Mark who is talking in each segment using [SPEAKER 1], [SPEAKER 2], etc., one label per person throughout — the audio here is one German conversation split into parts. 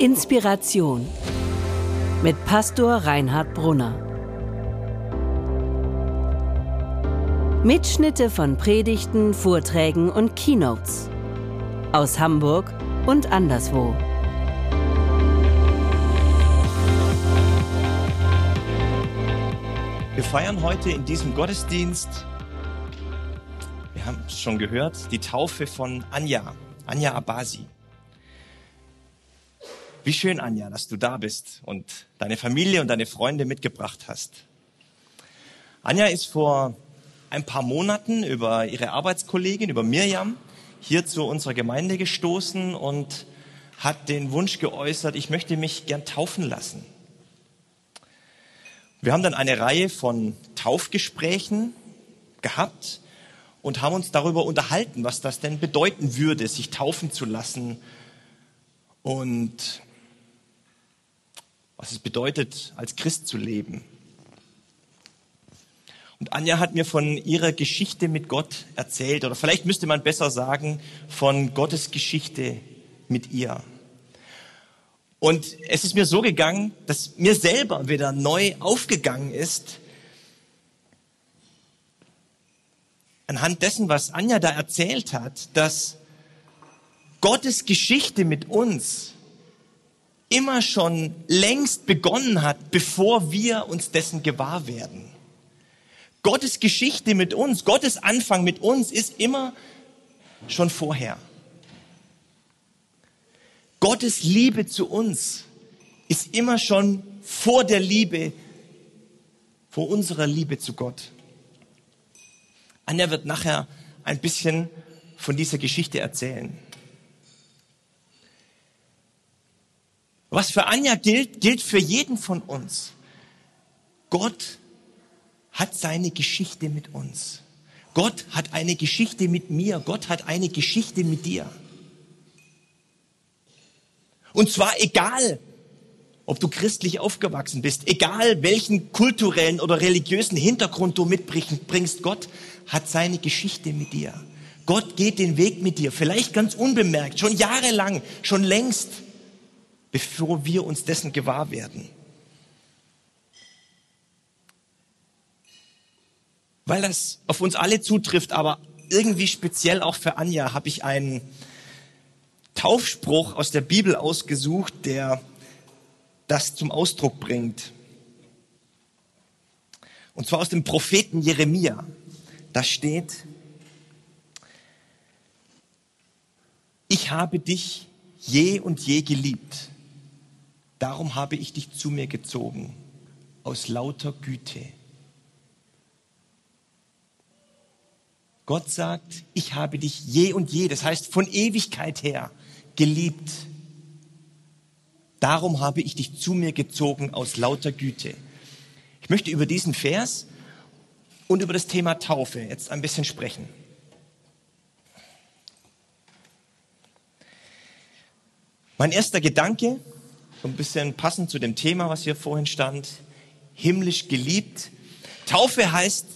[SPEAKER 1] Inspiration mit Pastor Reinhard Brunner. Mitschnitte von Predigten, Vorträgen und Keynotes aus Hamburg und anderswo.
[SPEAKER 2] Wir feiern heute in diesem Gottesdienst, wir haben es schon gehört, die Taufe von Anja, Anja Abasi. Wie schön, Anja, dass du da bist und deine Familie und deine Freunde mitgebracht hast. Anja ist vor ein paar Monaten über ihre Arbeitskollegin, über Mirjam, hier zu unserer Gemeinde gestoßen und hat den Wunsch geäußert, ich möchte mich gern taufen lassen. Wir haben dann eine Reihe von Taufgesprächen gehabt und haben uns darüber unterhalten, was das denn bedeuten würde, sich taufen zu lassen und was es bedeutet, als Christ zu leben. Und Anja hat mir von ihrer Geschichte mit Gott erzählt, oder vielleicht müsste man besser sagen, von Gottes Geschichte mit ihr. Und es ist mir so gegangen, dass mir selber wieder neu aufgegangen ist, anhand dessen, was Anja da erzählt hat, dass Gottes Geschichte mit uns immer schon längst begonnen hat, bevor wir uns dessen gewahr werden. Gottes Geschichte mit uns, Gottes Anfang mit uns ist immer schon vorher. Gottes Liebe zu uns ist immer schon vor der Liebe, vor unserer Liebe zu Gott. Anja wird nachher ein bisschen von dieser Geschichte erzählen. Was für Anja gilt, gilt für jeden von uns. Gott hat seine Geschichte mit uns. Gott hat eine Geschichte mit mir. Gott hat eine Geschichte mit dir. Und zwar egal, ob du christlich aufgewachsen bist, egal welchen kulturellen oder religiösen Hintergrund du mitbringst, Gott hat seine Geschichte mit dir. Gott geht den Weg mit dir, vielleicht ganz unbemerkt, schon jahrelang, schon längst bevor wir uns dessen gewahr werden. Weil das auf uns alle zutrifft, aber irgendwie speziell auch für Anja, habe ich einen Taufspruch aus der Bibel ausgesucht, der das zum Ausdruck bringt. Und zwar aus dem Propheten Jeremia. Da steht, ich habe dich je und je geliebt. Darum habe ich dich zu mir gezogen, aus lauter Güte. Gott sagt, ich habe dich je und je, das heißt von Ewigkeit her, geliebt. Darum habe ich dich zu mir gezogen aus lauter Güte. Ich möchte über diesen Vers und über das Thema Taufe jetzt ein bisschen sprechen. Mein erster Gedanke so ein bisschen passend zu dem Thema, was hier vorhin stand, himmlisch geliebt. Taufe heißt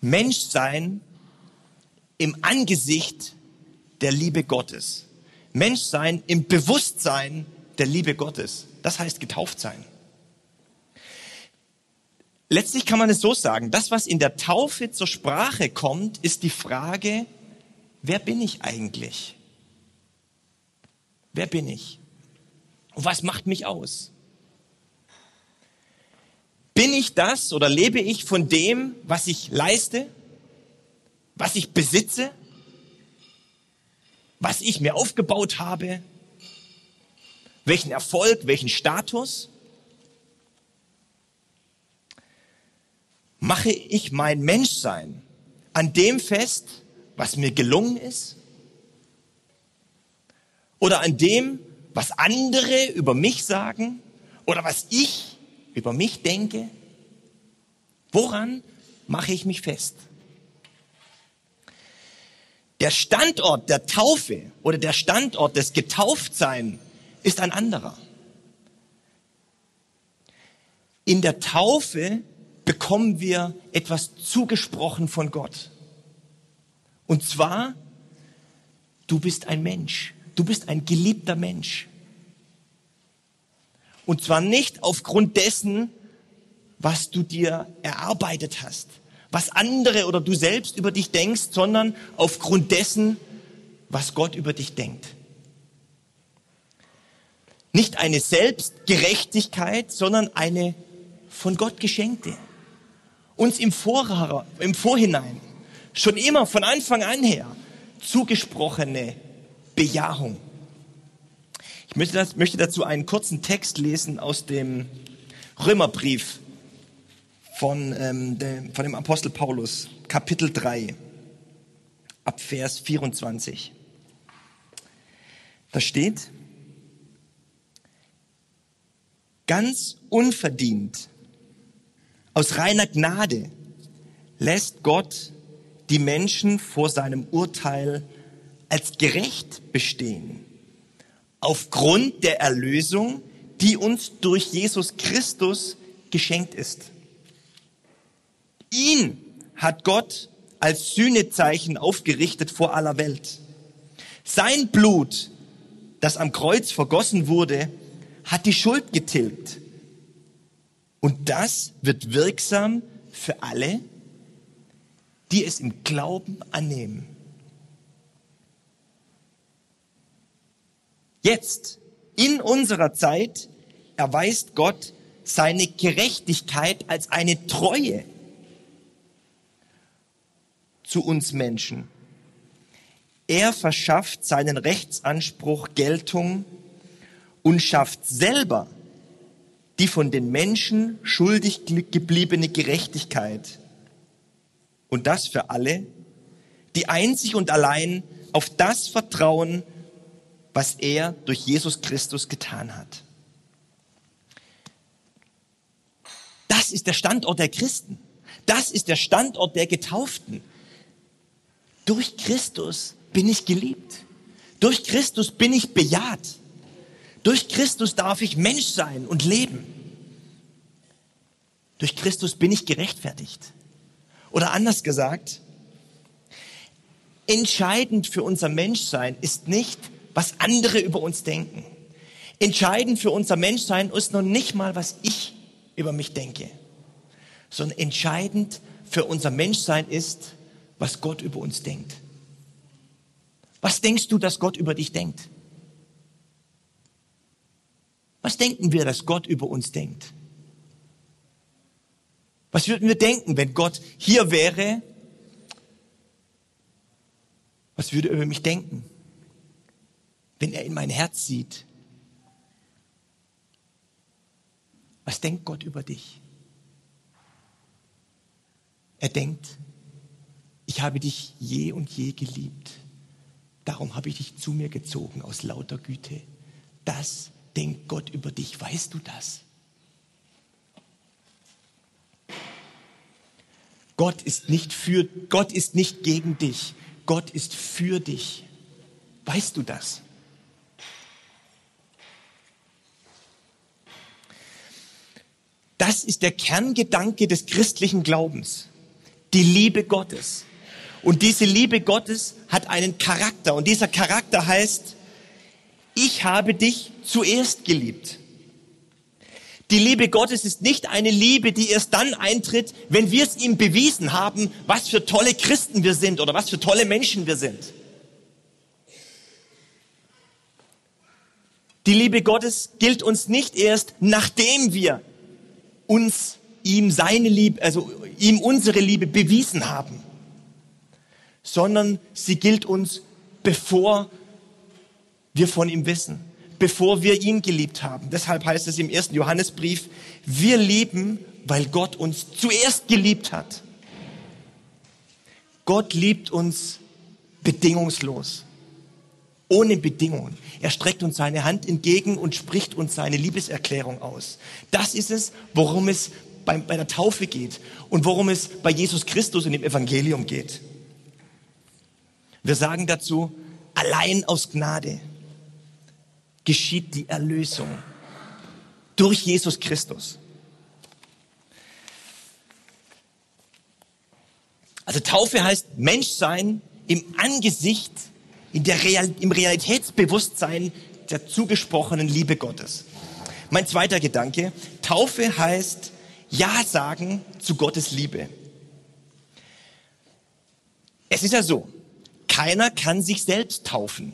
[SPEAKER 2] Menschsein im Angesicht der Liebe Gottes. Menschsein im Bewusstsein der Liebe Gottes. Das heißt getauft sein. Letztlich kann man es so sagen, das, was in der Taufe zur Sprache kommt, ist die Frage, wer bin ich eigentlich? Wer bin ich? Und was macht mich aus? Bin ich das oder lebe ich von dem, was ich leiste, was ich besitze, was ich mir aufgebaut habe, welchen Erfolg, welchen Status? Mache ich mein Menschsein an dem fest, was mir gelungen ist? Oder an dem, was andere über mich sagen? Oder was ich über mich denke? Woran mache ich mich fest? Der Standort der Taufe oder der Standort des Getauftsein ist ein anderer. In der Taufe bekommen wir etwas zugesprochen von Gott. Und zwar, du bist ein Mensch. Du bist ein geliebter Mensch. Und zwar nicht aufgrund dessen, was du dir erarbeitet hast, was andere oder du selbst über dich denkst, sondern aufgrund dessen, was Gott über dich denkt. Nicht eine Selbstgerechtigkeit, sondern eine von Gott geschenkte. Uns im, Vorher, im Vorhinein, schon immer von Anfang an her, zugesprochene Bejahung. Ich möchte, das, möchte dazu einen kurzen Text lesen aus dem Römerbrief von, ähm, dem, von dem Apostel Paulus, Kapitel 3, ab Vers 24. Da steht, ganz unverdient, aus reiner Gnade lässt Gott die Menschen vor seinem Urteil als gerecht bestehen, aufgrund der Erlösung, die uns durch Jesus Christus geschenkt ist. Ihn hat Gott als Sühnezeichen aufgerichtet vor aller Welt. Sein Blut, das am Kreuz vergossen wurde, hat die Schuld getilgt. Und das wird wirksam für alle, die es im Glauben annehmen. Jetzt, in unserer Zeit, erweist Gott seine Gerechtigkeit als eine Treue zu uns Menschen. Er verschafft seinen Rechtsanspruch Geltung und schafft selber die von den Menschen schuldig gebliebene Gerechtigkeit. Und das für alle, die einzig und allein auf das vertrauen, was er durch Jesus Christus getan hat. Das ist der Standort der Christen. Das ist der Standort der Getauften. Durch Christus bin ich geliebt. Durch Christus bin ich bejaht. Durch Christus darf ich Mensch sein und leben. Durch Christus bin ich gerechtfertigt. Oder anders gesagt, entscheidend für unser Menschsein ist nicht, was andere über uns denken. Entscheidend für unser Menschsein ist noch nicht mal, was ich über mich denke, sondern entscheidend für unser Menschsein ist, was Gott über uns denkt. Was denkst du, dass Gott über dich denkt? Was denken wir, dass Gott über uns denkt? Was würden wir denken, wenn Gott hier wäre? Was würde er über mich denken, wenn er in mein Herz sieht? Was denkt Gott über dich? Er denkt, ich habe dich je und je geliebt. Darum habe ich dich zu mir gezogen aus lauter Güte. Das denkt Gott über dich. Weißt du das? Gott ist nicht für, Gott ist nicht gegen dich. Gott ist für dich. Weißt du das? Das ist der Kerngedanke des christlichen Glaubens. Die Liebe Gottes. Und diese Liebe Gottes hat einen Charakter. Und dieser Charakter heißt, ich habe dich zuerst geliebt. Die Liebe Gottes ist nicht eine Liebe, die erst dann eintritt, wenn wir es ihm bewiesen haben, was für tolle Christen wir sind oder was für tolle Menschen wir sind. Die Liebe Gottes gilt uns nicht erst, nachdem wir uns ihm seine Liebe, also ihm unsere Liebe bewiesen haben sondern sie gilt uns, bevor wir von ihm wissen, bevor wir ihn geliebt haben. Deshalb heißt es im ersten Johannesbrief, wir lieben, weil Gott uns zuerst geliebt hat. Gott liebt uns bedingungslos, ohne Bedingungen. Er streckt uns seine Hand entgegen und spricht uns seine Liebeserklärung aus. Das ist es, worum es bei, bei der Taufe geht und worum es bei Jesus Christus und dem Evangelium geht. Wir sagen dazu, allein aus Gnade geschieht die Erlösung durch Jesus Christus. Also Taufe heißt Menschsein im Angesicht in der Real, im Realitätsbewusstsein der zugesprochenen Liebe Gottes. Mein zweiter Gedanke, Taufe heißt Ja sagen zu Gottes Liebe. Es ist ja so, keiner kann sich selbst taufen.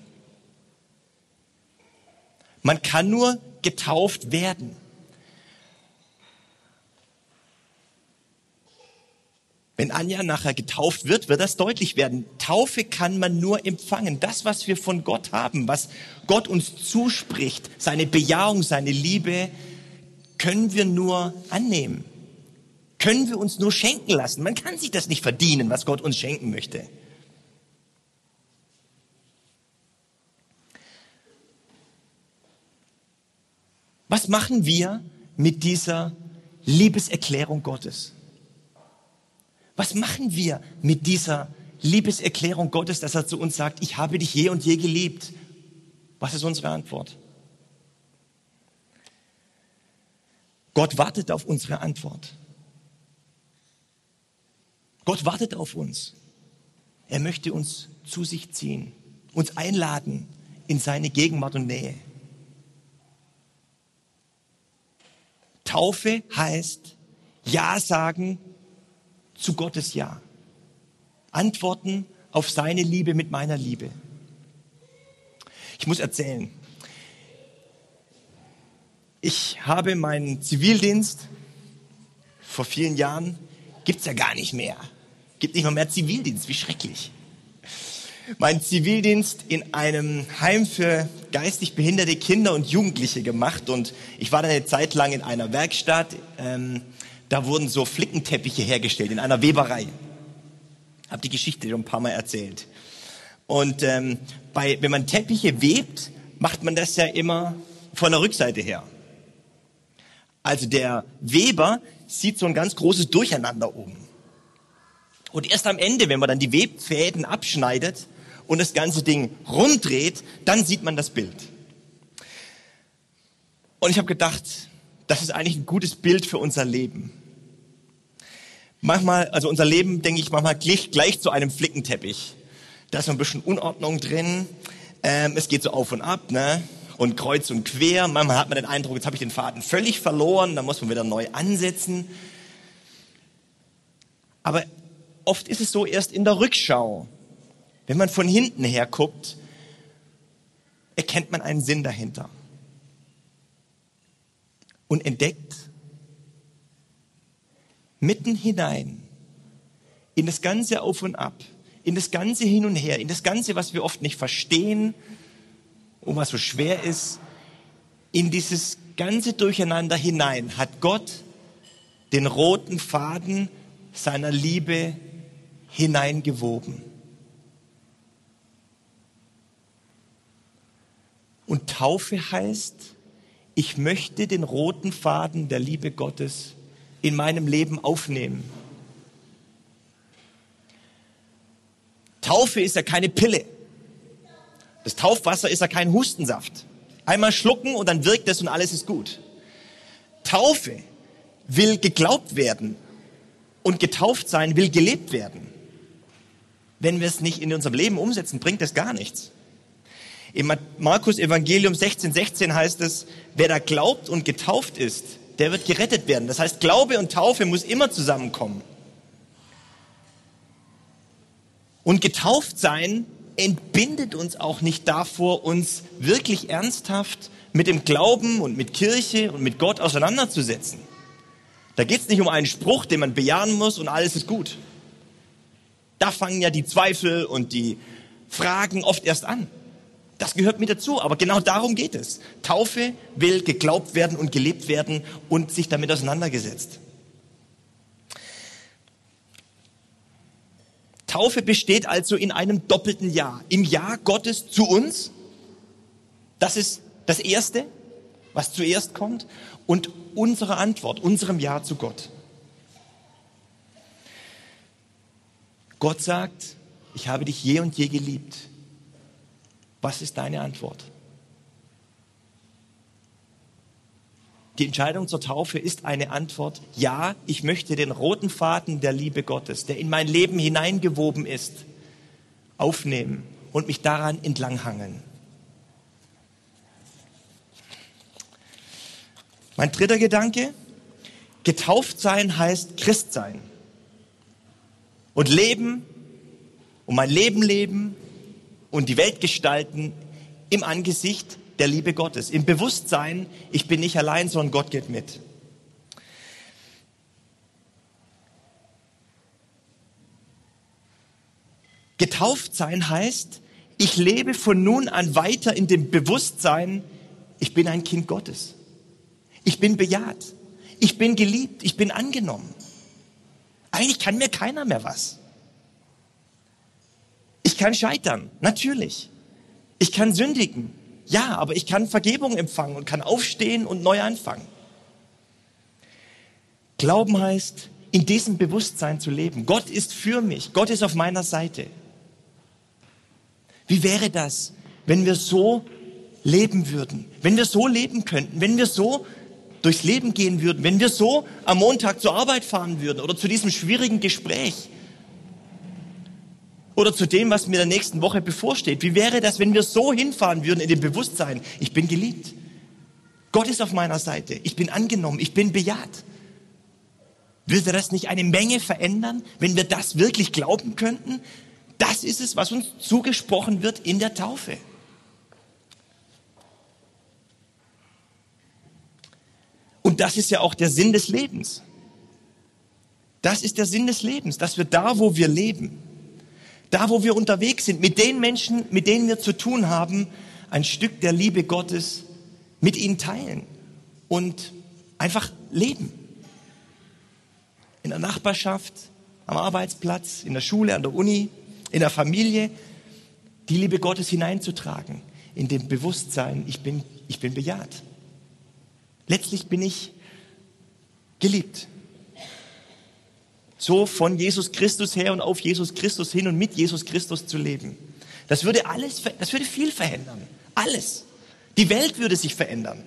[SPEAKER 2] Man kann nur getauft werden. Wenn Anja nachher getauft wird, wird das deutlich werden. Taufe kann man nur empfangen. Das, was wir von Gott haben, was Gott uns zuspricht, seine Bejahung, seine Liebe, können wir nur annehmen. Können wir uns nur schenken lassen. Man kann sich das nicht verdienen, was Gott uns schenken möchte. Was machen wir mit dieser Liebeserklärung Gottes? Was machen wir mit dieser Liebeserklärung Gottes, dass er zu uns sagt, ich habe dich je und je geliebt? Was ist unsere Antwort? Gott wartet auf unsere Antwort. Gott wartet auf uns. Er möchte uns zu sich ziehen, uns einladen in seine Gegenwart und Nähe. Taufe heißt Ja sagen zu Gottes Ja. Antworten auf seine Liebe mit meiner Liebe. Ich muss erzählen. Ich habe meinen Zivildienst vor vielen Jahren, gibt's ja gar nicht mehr. Gibt nicht mal mehr Zivildienst, wie schrecklich meinen Zivildienst in einem Heim für geistig behinderte Kinder und Jugendliche gemacht und ich war dann eine Zeit lang in einer Werkstatt. Ähm, da wurden so Flickenteppiche hergestellt in einer Weberei. Hab die Geschichte schon ein paar Mal erzählt. Und ähm, bei, wenn man Teppiche webt, macht man das ja immer von der Rückseite her. Also der Weber sieht so ein ganz großes Durcheinander oben. Und erst am Ende, wenn man dann die Webfäden abschneidet, und das ganze Ding rumdreht, dann sieht man das Bild. Und ich habe gedacht, das ist eigentlich ein gutes Bild für unser Leben. Manchmal, also unser Leben, denke ich, manchmal gleich, gleich zu einem Flickenteppich. Da ist ein bisschen Unordnung drin. Ähm, es geht so auf und ab, ne? Und kreuz und quer. Manchmal hat man den Eindruck, jetzt habe ich den Faden völlig verloren, da muss man wieder neu ansetzen. Aber oft ist es so erst in der Rückschau, wenn man von hinten her guckt, erkennt man einen Sinn dahinter und entdeckt mitten hinein in das ganze Auf und Ab, in das ganze Hin und Her, in das ganze, was wir oft nicht verstehen und was so schwer ist, in dieses ganze Durcheinander hinein hat Gott den roten Faden seiner Liebe hineingewoben. Und Taufe heißt, ich möchte den roten Faden der Liebe Gottes in meinem Leben aufnehmen. Taufe ist ja keine Pille. Das Taufwasser ist ja kein Hustensaft. Einmal schlucken und dann wirkt es und alles ist gut. Taufe will geglaubt werden und getauft sein will gelebt werden. Wenn wir es nicht in unserem Leben umsetzen, bringt es gar nichts. Im Markus Evangelium 16, 16 heißt es, wer da glaubt und getauft ist, der wird gerettet werden. Das heißt, Glaube und Taufe muss immer zusammenkommen. Und getauft sein entbindet uns auch nicht davor, uns wirklich ernsthaft mit dem Glauben und mit Kirche und mit Gott auseinanderzusetzen. Da geht es nicht um einen Spruch, den man bejahen muss und alles ist gut. Da fangen ja die Zweifel und die Fragen oft erst an. Das gehört mit dazu, aber genau darum geht es. Taufe will geglaubt werden und gelebt werden und sich damit auseinandergesetzt. Taufe besteht also in einem doppelten Ja. Im Ja Gottes zu uns, das ist das Erste, was zuerst kommt, und unsere Antwort, unserem Ja zu Gott. Gott sagt, ich habe dich je und je geliebt. Was ist deine Antwort? Die Entscheidung zur Taufe ist eine Antwort, ja, ich möchte den roten Faden der Liebe Gottes, der in mein Leben hineingewoben ist, aufnehmen und mich daran entlanghangeln. Mein dritter Gedanke, getauft sein heißt Christ sein. Und leben und mein Leben leben und die Welt gestalten im Angesicht der Liebe Gottes, im Bewusstsein, ich bin nicht allein, sondern Gott geht mit. Getauft sein heißt, ich lebe von nun an weiter in dem Bewusstsein, ich bin ein Kind Gottes. Ich bin bejaht. Ich bin geliebt. Ich bin angenommen. Eigentlich kann mir keiner mehr was. Ich kann scheitern, natürlich. Ich kann sündigen, ja, aber ich kann Vergebung empfangen und kann aufstehen und neu anfangen. Glauben heißt, in diesem Bewusstsein zu leben. Gott ist für mich, Gott ist auf meiner Seite. Wie wäre das, wenn wir so leben würden, wenn wir so leben könnten, wenn wir so durchs Leben gehen würden, wenn wir so am Montag zur Arbeit fahren würden oder zu diesem schwierigen Gespräch oder zu dem, was mir der nächsten Woche bevorsteht. Wie wäre das, wenn wir so hinfahren würden in dem Bewusstsein, ich bin geliebt. Gott ist auf meiner Seite. Ich bin angenommen. Ich bin bejaht. Würde das nicht eine Menge verändern, wenn wir das wirklich glauben könnten? Das ist es, was uns zugesprochen wird in der Taufe. Und das ist ja auch der Sinn des Lebens. Das ist der Sinn des Lebens, dass wir da, wo wir leben, da, wo wir unterwegs sind, mit den Menschen, mit denen wir zu tun haben, ein Stück der Liebe Gottes mit ihnen teilen und einfach leben. In der Nachbarschaft, am Arbeitsplatz, in der Schule, an der Uni, in der Familie, die Liebe Gottes hineinzutragen, in dem Bewusstsein, ich bin, ich bin bejaht. Letztlich bin ich geliebt. So von Jesus Christus her und auf Jesus Christus hin und mit Jesus Christus zu leben. Das würde alles, das würde viel verändern. Alles. Die Welt würde sich verändern.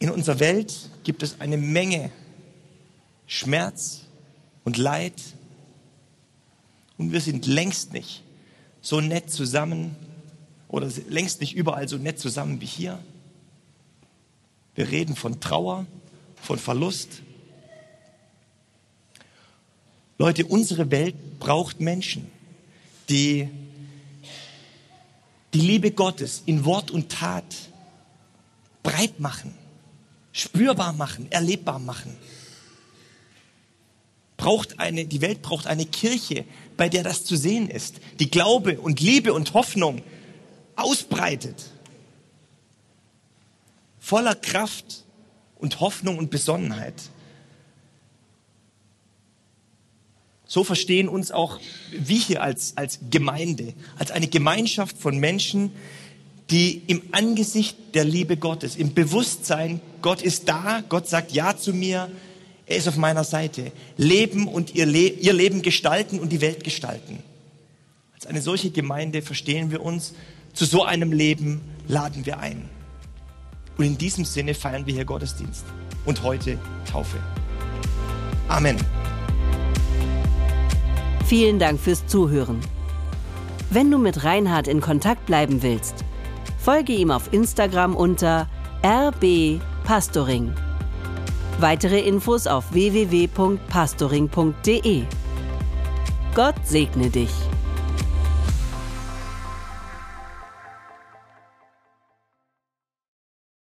[SPEAKER 2] In unserer Welt gibt es eine Menge Schmerz und Leid. Und wir sind längst nicht so nett zusammen, oder längst nicht überall so nett zusammen wie hier. Wir reden von Trauer, von Verlust. Leute, unsere Welt braucht Menschen, die die Liebe Gottes in Wort und Tat breit machen, spürbar machen, erlebbar machen. Braucht eine, die Welt braucht eine Kirche, bei der das zu sehen ist, die Glaube und Liebe und Hoffnung ausbreitet. Voller Kraft und Hoffnung und Besonnenheit. So verstehen uns auch wir hier als, als Gemeinde, als eine Gemeinschaft von Menschen, die im Angesicht der Liebe Gottes, im Bewusstsein, Gott ist da, Gott sagt Ja zu mir, er ist auf meiner Seite, leben und ihr, Le ihr Leben gestalten und die Welt gestalten. Als eine solche Gemeinde verstehen wir uns zu so einem Leben laden wir ein. Und in diesem Sinne feiern wir hier Gottesdienst und heute Taufe. Amen.
[SPEAKER 1] Vielen Dank fürs Zuhören. Wenn du mit Reinhard in Kontakt bleiben willst, folge ihm auf Instagram unter rbpastoring. Weitere Infos auf www.pastoring.de. Gott segne dich.